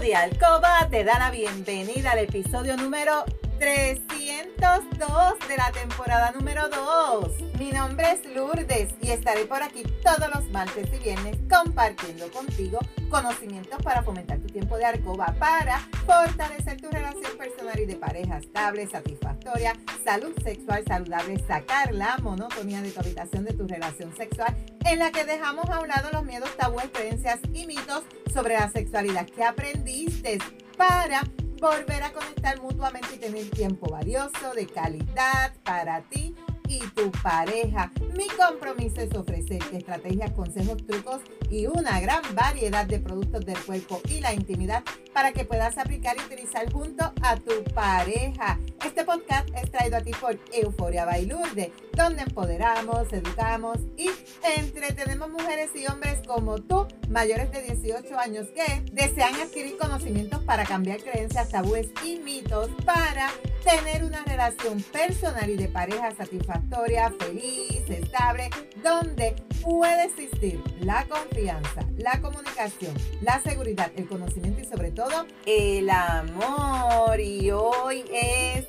de Alcoba te da la bienvenida al episodio número 302 de la temporada número 2. Mi nombre es Lourdes y estaré por aquí todos los martes y viernes compartiendo contigo conocimientos para fomentar tu tiempo de Arcoba, para fortalecer tu relación personal y de pareja estable, satisfactoria, salud sexual saludable, sacar la monotonía de tu habitación de tu relación sexual, en la que dejamos a un lado los miedos, tabúes, creencias y mitos sobre la sexualidad que aprendiste para volver a conectar mutuamente y tener tiempo valioso, de calidad para ti y tu pareja. Mi compromiso es ofrecerte estrategias, consejos, trucos y una gran variedad de productos del cuerpo y la intimidad para que puedas aplicar y utilizar junto a tu pareja. Este podcast es traído a ti por Euforia Bailurde, donde empoderamos, educamos y entretenemos mujeres y hombres como tú, mayores de 18 años que desean adquirir conocimientos para cambiar creencias, tabúes y mitos para tener una relación personal y de pareja satisfactoria, feliz, estable, donde puede existir la confianza, la comunicación, la seguridad, el conocimiento y sobre todo el amor. Y hoy es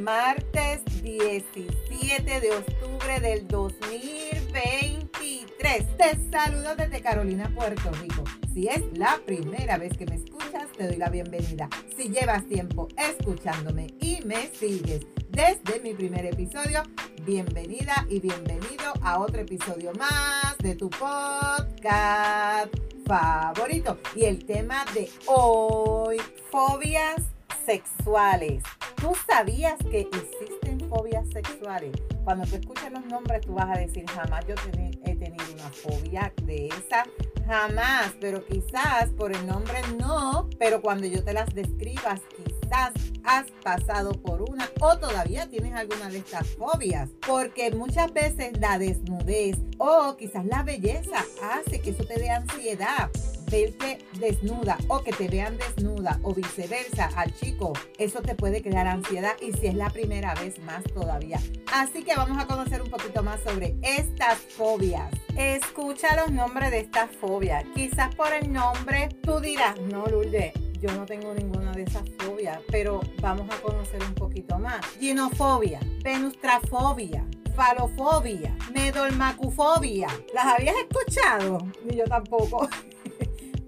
martes 17 de octubre del 2023. Te saludo desde Carolina, Puerto Rico. Si es la primera vez que me escuchas, te doy la bienvenida. Si llevas tiempo escuchándome y me sigues desde mi primer episodio, bienvenida y bienvenido a otro episodio más de tu podcast favorito. Y el tema de hoy, fobias sexuales. ¿Tú sabías que existen fobias sexuales? Cuando te escuchas los nombres, tú vas a decir, jamás yo he tenido una fobia de esa Jamás, pero quizás por el nombre no, pero cuando yo te las describas, quizás has pasado por una o todavía tienes alguna de estas fobias, porque muchas veces la desnudez o quizás la belleza hace que eso te dé ansiedad verte desnuda o que te vean desnuda o viceversa al chico, eso te puede crear ansiedad y si es la primera vez más todavía. Así que vamos a conocer un poquito más sobre estas fobias. Escucha los nombres de estas fobias. Quizás por el nombre tú dirás, no, Lourdes, yo no tengo ninguna de esas fobias, pero vamos a conocer un poquito más. Ginofobia, venustrafobia, falofobia, medolmacufobia. ¿Las habías escuchado? Ni yo tampoco.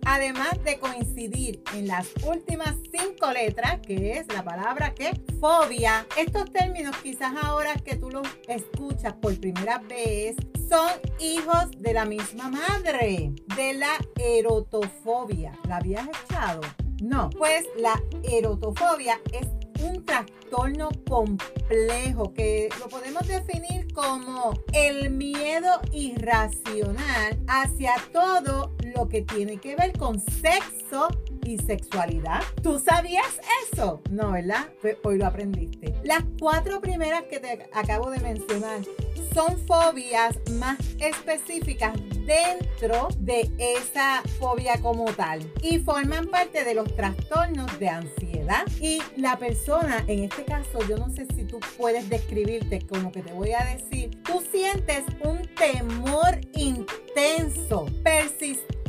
además de coincidir en las últimas cinco letras, que es la palabra que fobia. Estos términos quizás ahora que tú los escuchas por primera vez son hijos de la misma madre, de la erotofobia. ¿La habías echado? No, pues la erotofobia es un trastorno complejo que lo podemos definir como el miedo irracional hacia todo lo que tiene que ver con sexo y sexualidad. ¿Tú sabías eso? No, ¿verdad? Pues hoy lo aprendiste. Las cuatro primeras que te acabo de mencionar son fobias más específicas dentro de esa fobia como tal y forman parte de los trastornos de ansiedad. Y la persona, en este caso, yo no sé si tú puedes describirte con lo que te voy a decir, tú sientes un temor intenso, persistente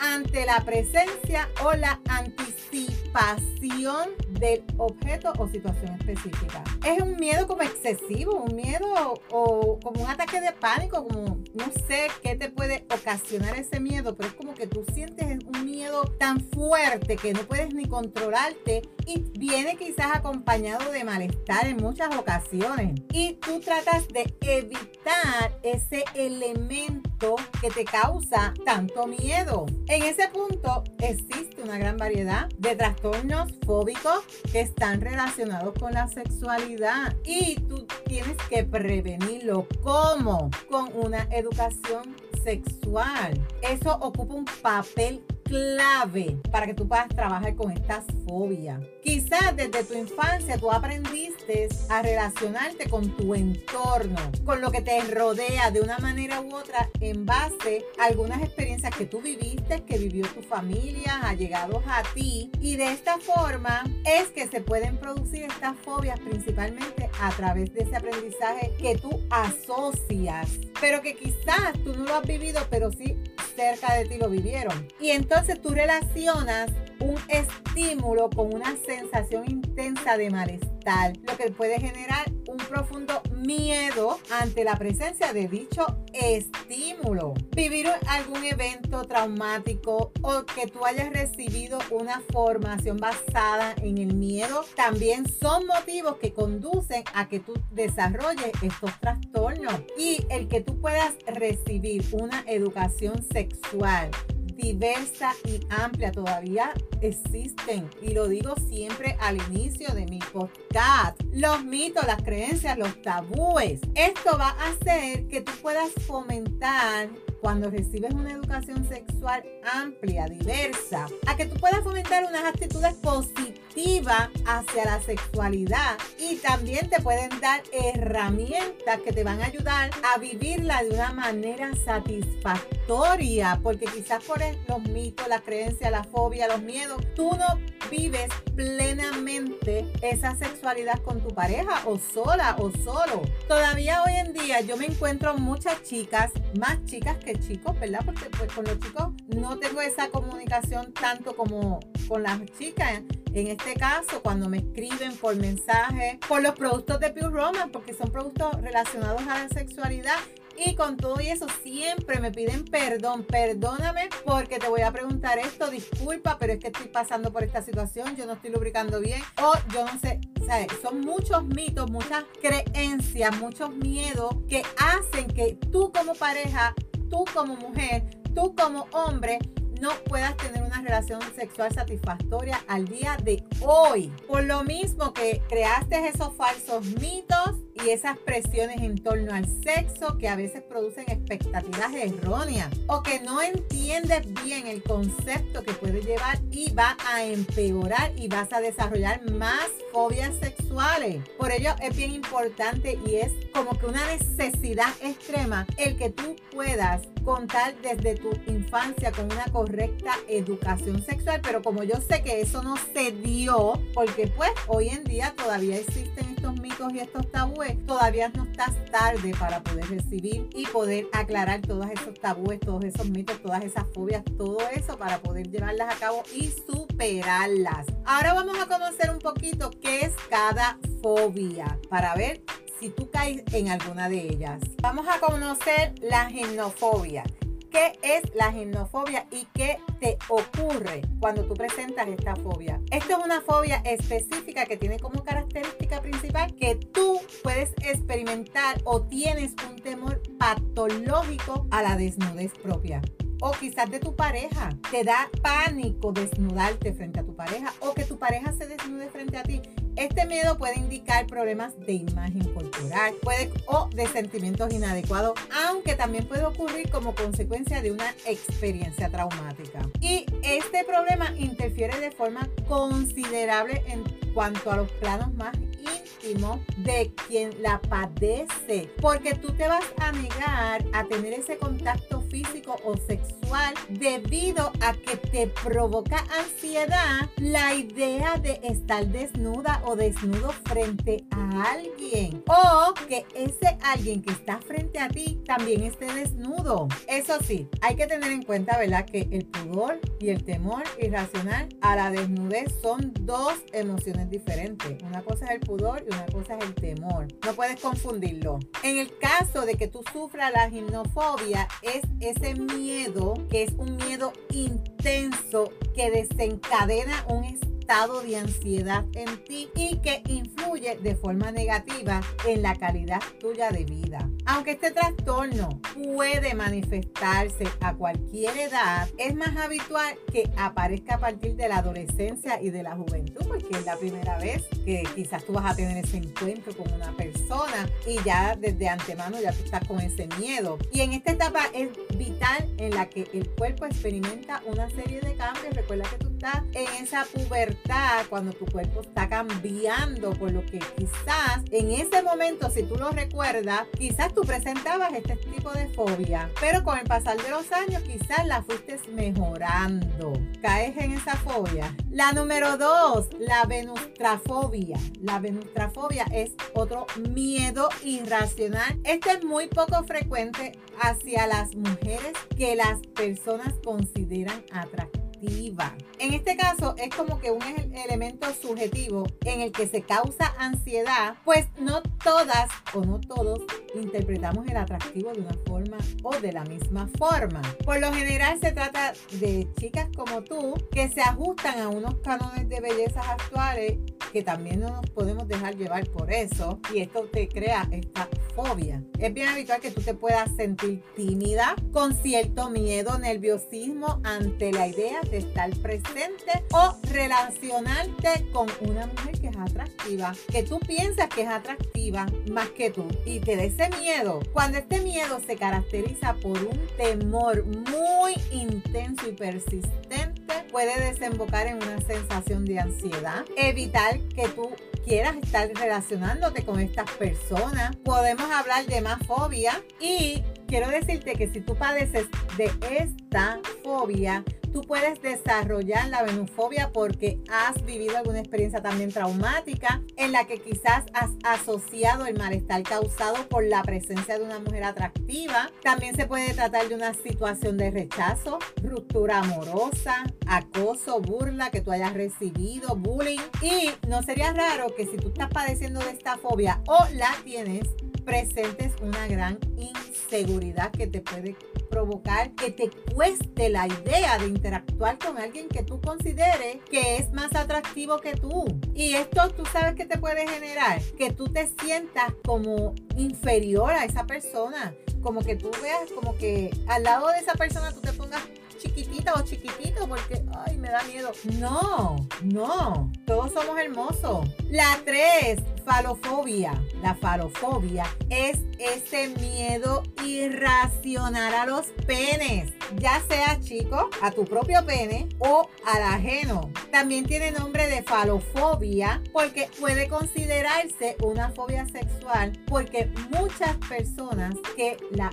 ante la presencia o la anticipación del objeto o situación específica. Es un miedo como excesivo, un miedo o como un ataque de pánico, como no sé qué te puede ocasionar ese miedo, pero es como que tú sientes un miedo tan fuerte que no puedes ni controlarte y viene quizás acompañado de malestar en muchas ocasiones. Y tú tratas de evitar ese elemento que te causa tanto miedo. En ese punto existe una gran variedad de trastornos fóbicos que están relacionados con la sexualidad y tú tienes que prevenirlo. ¿Cómo? Con una educación sexual. Eso ocupa un papel clave para que tú puedas trabajar con estas fobias. Quizás desde tu infancia tú aprendiste a relacionarte con tu entorno, con lo que te rodea de una manera u otra en base a algunas experiencias que tú viviste, que vivió tu familia, allegados a ti. Y de esta forma es que se pueden producir estas fobias principalmente a través de ese aprendizaje que tú asocias, pero que quizás tú no lo has vivido, pero sí cerca de ti lo vivieron. Y entonces tú relacionas un estímulo con una sensación intensa de malestar, lo que puede generar un profundo miedo ante la presencia de dicho estímulo. Vivir algún evento traumático o que tú hayas recibido una formación basada en el miedo también son motivos que conducen a que tú desarrolles estos trastornos y el que tú puedas recibir una educación sexual diversa y amplia todavía existen. Y lo digo siempre al inicio de mi podcast. Los mitos, las creencias, los tabúes. Esto va a hacer que tú puedas fomentar cuando recibes una educación sexual amplia, diversa, a que tú puedas fomentar unas actitudes positivas hacia la sexualidad y también te pueden dar herramientas que te van a ayudar a vivirla de una manera satisfactoria, porque quizás por los mitos, la creencia, la fobia, los miedos, tú no vives plenamente esa sexualidad con tu pareja o sola o solo. Todavía hoy en día yo me encuentro muchas chicas, más chicas que chicos, ¿verdad? Porque pues, con los chicos no tengo esa comunicación tanto como con las chicas. En este caso, cuando me escriben por mensaje, por los productos de Pure Romance, porque son productos relacionados a la sexualidad y con todo y eso siempre me piden perdón, perdóname porque te voy a preguntar esto, disculpa, pero es que estoy pasando por esta situación, yo no estoy lubricando bien o yo no sé, ¿sabes? son muchos mitos, muchas creencias, muchos miedos que hacen que tú como pareja, tú como mujer, tú como hombre, no puedas tener una relación sexual satisfactoria al día de hoy. Por lo mismo que creaste esos falsos mitos y esas presiones en torno al sexo que a veces producen expectativas erróneas o que no entiendes bien el concepto que puede llevar y va a empeorar y vas a desarrollar más fobias sexuales. Por ello es bien importante y es como que una necesidad extrema el que tú puedas contar desde tu infancia con una correcta educación sexual, pero como yo sé que eso no se dio, porque pues hoy en día todavía existen estos mitos y estos tabúes, todavía no estás tarde para poder recibir y poder aclarar todos esos tabúes, todos esos mitos, todas esas fobias, todo eso para poder llevarlas a cabo y superarlas. Ahora vamos a conocer un poquito qué es cada fobia para ver si tú caes en alguna de ellas. Vamos a conocer la genofobia. ¿Qué es la genofobia y qué te ocurre cuando tú presentas esta fobia? Esto es una fobia específica que tiene como característica principal que tú puedes experimentar o tienes un temor patológico a la desnudez propia o quizás de tu pareja. Te da pánico desnudarte frente a tu pareja o que tu pareja se desnude frente a ti. Este miedo puede indicar problemas de imagen corporal puede, o de sentimientos inadecuados, aunque también puede ocurrir como consecuencia de una experiencia traumática. Y este problema interfiere de forma considerable en cuanto a los planos más íntimo de quien la padece, porque tú te vas a negar a tener ese contacto físico o sexual debido a que te provoca ansiedad la idea de estar desnuda o desnudo frente a alguien o que ese alguien que está frente a ti también esté desnudo. Eso sí, hay que tener en cuenta, ¿verdad? Que el pudor y el temor irracional a la desnudez son dos emociones diferentes. Una cosa es el pudor y una cosa es el temor. No puedes confundirlo. En el caso de que tú sufras la gimnofobia, es ese miedo que es un miedo intenso que desencadena un de ansiedad en ti y que influye de forma negativa en la calidad tuya de vida. Aunque este trastorno puede manifestarse a cualquier edad, es más habitual que aparezca a partir de la adolescencia y de la juventud, porque es la primera vez que quizás tú vas a tener ese encuentro con una persona y ya desde antemano ya tú estás con ese miedo. Y en esta etapa es vital en la que el cuerpo experimenta una serie de cambios. Recuerda que tú estás en esa pubertad cuando tu cuerpo está cambiando, por lo que quizás en ese momento, si tú lo recuerdas, quizás tú presentabas este tipo de fobia, pero con el pasar de los años quizás la fuiste mejorando. Caes en esa fobia. La número dos, la venustrafobia. La venustrafobia es otro miedo irracional. Este es muy poco frecuente hacia las mujeres que las personas consideran atractiva. En este caso es como que un elemento subjetivo en el que se causa ansiedad, pues no todas o no todos interpretamos el atractivo de una forma o de la misma forma. Por lo general se trata de chicas como tú que se ajustan a unos cánones de belleza actuales que también no nos podemos dejar llevar por eso y esto te crea esta fobia. Es bien habitual que tú te puedas sentir tímida, con cierto miedo, nerviosismo ante la idea de estar presente o relacionarte con una mujer que es atractiva, que tú piensas que es atractiva más que tú y te da ese miedo. Cuando este miedo se caracteriza por un temor muy intenso y persistente, puede desembocar en una sensación de ansiedad, evitar que tú quieras estar relacionándote con estas personas. Podemos hablar de más fobia y quiero decirte que si tú padeces de esta fobia, tú puedes desarrollar la venufobia porque has vivido alguna experiencia también traumática en la que quizás has asociado el malestar causado por la presencia de una mujer atractiva. También se puede tratar de una situación de rechazo, ruptura amorosa, acoso, burla que tú hayas recibido, bullying. Y no sería raro que si tú estás padeciendo de esta fobia o la tienes, presentes una gran inseguridad que te puede provocar que te cueste la idea de interactuar con alguien que tú consideres que es más atractivo que tú. Y esto tú sabes que te puede generar que tú te sientas como inferior a esa persona, como que tú veas como que al lado de esa persona tú te pongas chiquitita o chiquitito porque, ay, me da miedo. No, no, todos somos hermosos. La tres, falofobia. La falofobia es ese miedo irracional a los penes, ya sea chico, a tu propio pene o al ajeno. También tiene nombre de falofobia porque puede considerarse una fobia sexual porque muchas personas que la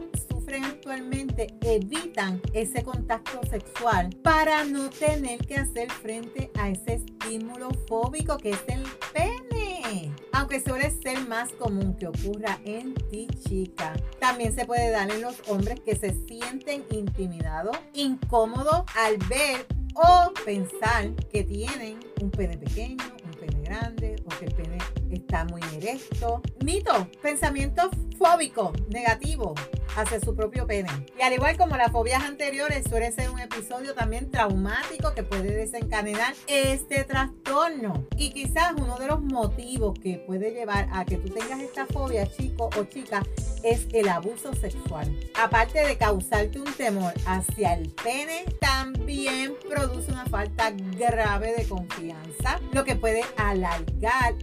actualmente evitan ese contacto sexual para no tener que hacer frente a ese estímulo fóbico que es el pene. Aunque suele ser más común que ocurra en ti, chica. También se puede dar en los hombres que se sienten intimidados, incómodos al ver o pensar que tienen un pene pequeño, un pene grande o que el pene está muy erecto. Mito, pensamiento fóbico, negativo hacia su propio pene. Y al igual como las fobias anteriores, suele ser un episodio también traumático que puede desencadenar este trastorno. Y quizás uno de los motivos que puede llevar a que tú tengas esta fobia, chico o chica, es el abuso sexual. Aparte de causarte un temor hacia el pene, también produce una falta grave de confianza, lo que puede alargar,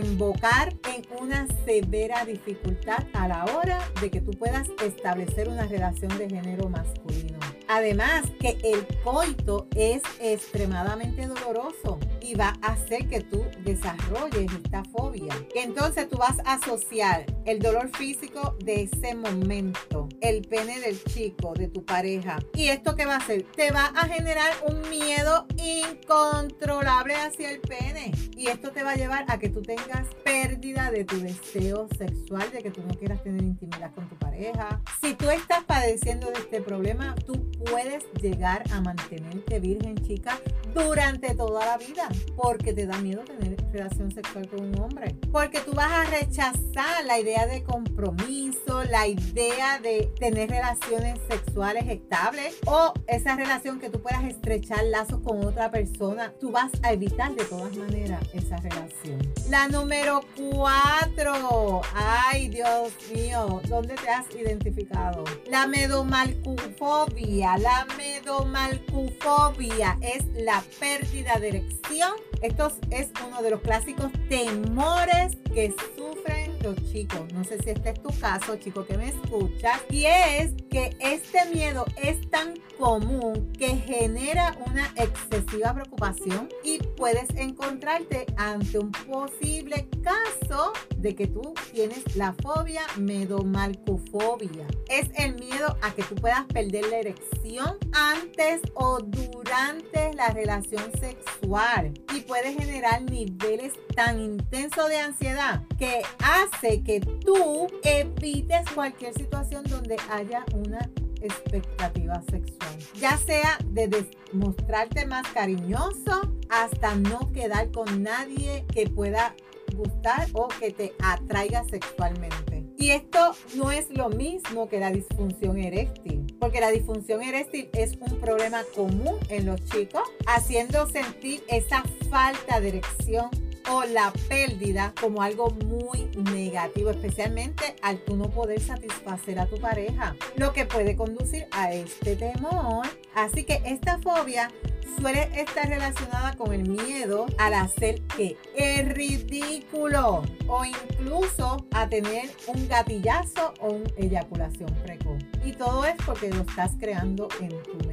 desembocar en una severa dificultad a la hora de que tú puedas establecer una relación de género masculino. Además que el coito es extremadamente doloroso y va a hacer que tú desarrolles esta fobia. Entonces tú vas a asociar el dolor físico de ese momento, el pene del chico, de tu pareja. ¿Y esto qué va a hacer? Te va a generar un miedo incontrolable hacia el pene. Y esto te va a llevar a que tú tengas pérdida de tu deseo sexual, de que tú no quieras tener intimidad con tu pareja. Si tú estás padeciendo de este problema, tú puedes llegar a mantenerte virgen, chica, durante toda la vida, porque te da miedo tener relación sexual con un hombre, porque tú vas a rechazar la idea de compromiso, la idea de tener relaciones sexuales estables o esa relación que tú puedas estrechar lazos con otra persona, tú vas a evitar de todas maneras esa relación. La número cuatro, ay Dios mío, ¿dónde te has identificado? La medomalcufobia la medomalcufobia es la pérdida de erección. Esto es uno de los clásicos temores que sufren los chicos. No sé si este es tu caso, chico que me escuchas. Y es que este miedo es tan común que genera una excesiva preocupación y puedes encontrarte ante un posible caso de que tú tienes la fobia medomalcufobia. Es el miedo a que tú puedas perder la erección antes o durante la relación sexual puede generar niveles tan intensos de ansiedad que hace que tú evites cualquier situación donde haya una expectativa sexual. Ya sea de mostrarte más cariñoso hasta no quedar con nadie que pueda gustar o que te atraiga sexualmente. Y esto no es lo mismo que la disfunción eréctil, porque la disfunción eréctil es un problema común en los chicos, haciendo sentir esa falta de erección o la pérdida como algo muy negativo, especialmente al no poder satisfacer a tu pareja, lo que puede conducir a este temor. Así que esta fobia suele estar relacionada con el miedo al hacer que es ridículo o incluso a tener un gatillazo o una eyaculación precoz. Y todo es porque lo estás creando en tu.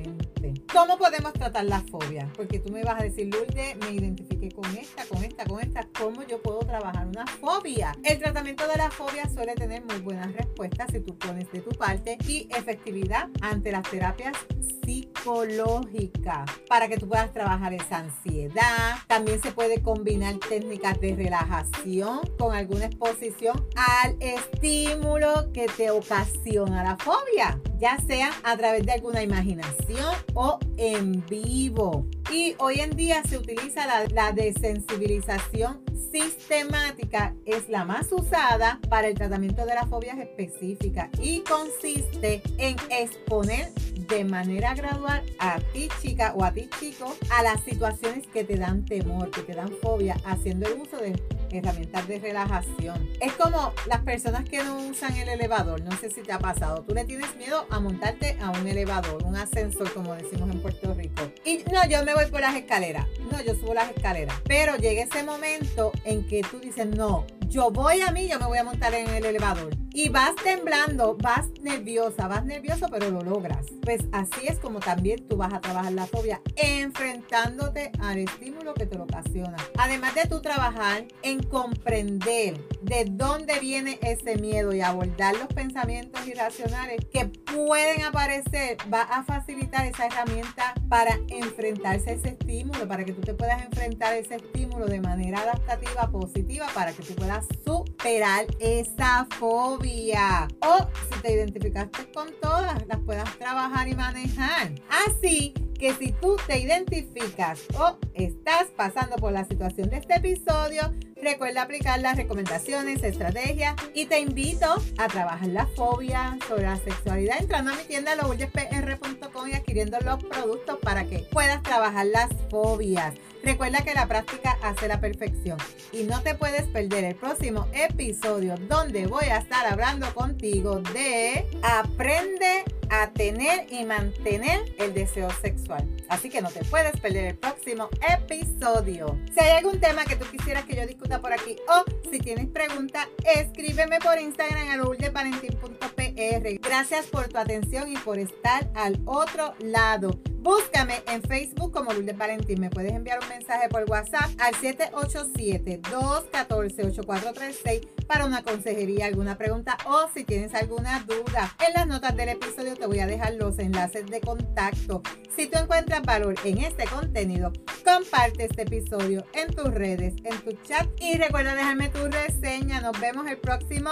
¿Cómo podemos tratar la fobia? Porque tú me vas a decir, Lourdes, me identifique con esta, con esta, con esta. ¿Cómo yo puedo trabajar una fobia? El tratamiento de la fobia suele tener muy buenas respuestas si tú pones de tu parte y efectividad ante las terapias psicológicas para que tú puedas trabajar esa ansiedad. También se puede combinar técnicas de relajación con alguna exposición al estímulo que te ocasiona la fobia, ya sea a través de alguna imaginación o en vivo. Y hoy en día se utiliza la, desensibilización sistemática es la más usada para el tratamiento de las fobias específicas y consiste en exponer de manera gradual a ti chica o a ti chico a las situaciones que te dan temor, que te dan fobia, haciendo el uso de herramientas de relajación. Es como las personas que no usan el elevador, no sé si te ha pasado, tú le tienes miedo a montarte a un elevador, un ascensor como decimos en Puerto Rico. Y no, yo me voy por las escaleras, no, yo subo las escaleras, pero llega ese momento en que tú dices, no, yo voy a mí, yo me voy a montar en el elevador. Y vas temblando, vas nerviosa, vas nervioso, pero lo logras. Pues así es como también tú vas a trabajar la fobia, enfrentándote al estímulo que te lo ocasiona. Además de tú trabajar en comprender de dónde viene ese miedo y abordar los pensamientos irracionales que pueden aparecer, va a facilitar esa herramienta para enfrentarse a ese estímulo, para que tú te puedas enfrentar a ese estímulo de manera adaptativa, positiva, para que tú puedas superar esa fobia. O si te identificaste con todas, las puedas trabajar y manejar. Así que si tú te identificas o estás pasando por la situación de este episodio, recuerda aplicar las recomendaciones, estrategias y te invito a trabajar la fobia sobre la sexualidad entrando a mi tienda lourdes.pr.com y adquiriendo los productos para que puedas trabajar las fobias. Recuerda que la práctica hace la perfección y no te puedes perder el próximo episodio donde voy a estar hablando contigo de aprende a tener y mantener el deseo sexual. Así que no te puedes perder el próximo episodio. Si hay algún tema que tú quisieras que yo discuta por aquí o si tienes preguntas, escríbeme por Instagram a Gracias por tu atención y por estar al otro lado. Búscame en Facebook como Lourdes Valentín. Me puedes enviar un mensaje por WhatsApp al 787-214-8436 para una consejería, alguna pregunta o si tienes alguna duda. En las notas del episodio te voy a dejar los enlaces de contacto. Si tú encuentras valor en este contenido, comparte este episodio en tus redes, en tu chat y recuerda dejarme tu reseña. Nos vemos el próximo